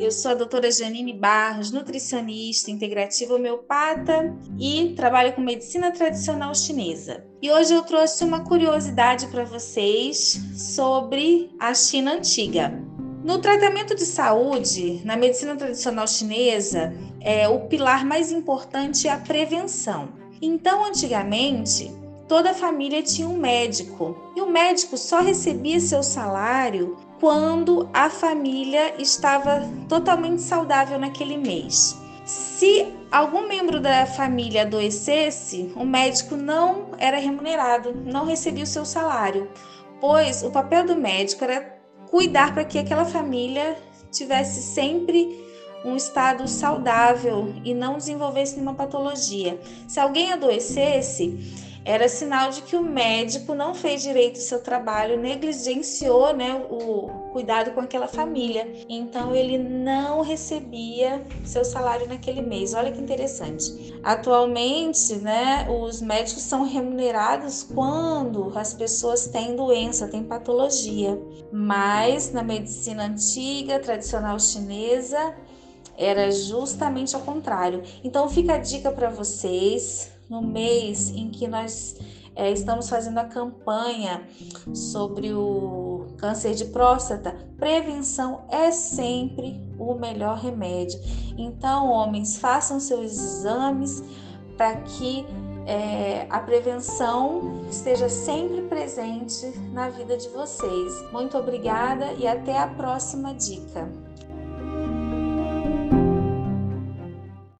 Eu sou a doutora Janine Barros, nutricionista, integrativa homeopata e trabalho com medicina tradicional chinesa. E hoje eu trouxe uma curiosidade para vocês sobre a China antiga. No tratamento de saúde, na medicina tradicional chinesa, é, o pilar mais importante é a prevenção. Então, antigamente, toda a família tinha um médico e o médico só recebia seu salário quando a família estava totalmente saudável naquele mês. Se algum membro da família adoecesse, o médico não era remunerado, não recebia o seu salário, pois o papel do médico era cuidar para que aquela família tivesse sempre um estado saudável e não desenvolvesse nenhuma patologia. Se alguém adoecesse, era sinal de que o médico não fez direito o seu trabalho, negligenciou né, o cuidado com aquela família. Então ele não recebia seu salário naquele mês. Olha que interessante. Atualmente, né, os médicos são remunerados quando as pessoas têm doença, têm patologia. Mas na medicina antiga, tradicional chinesa, era justamente ao contrário. Então fica a dica para vocês no mês em que nós é, estamos fazendo a campanha sobre o câncer de próstata, prevenção é sempre o melhor remédio. Então, homens, façam seus exames para que é, a prevenção esteja sempre presente na vida de vocês. Muito obrigada e até a próxima dica.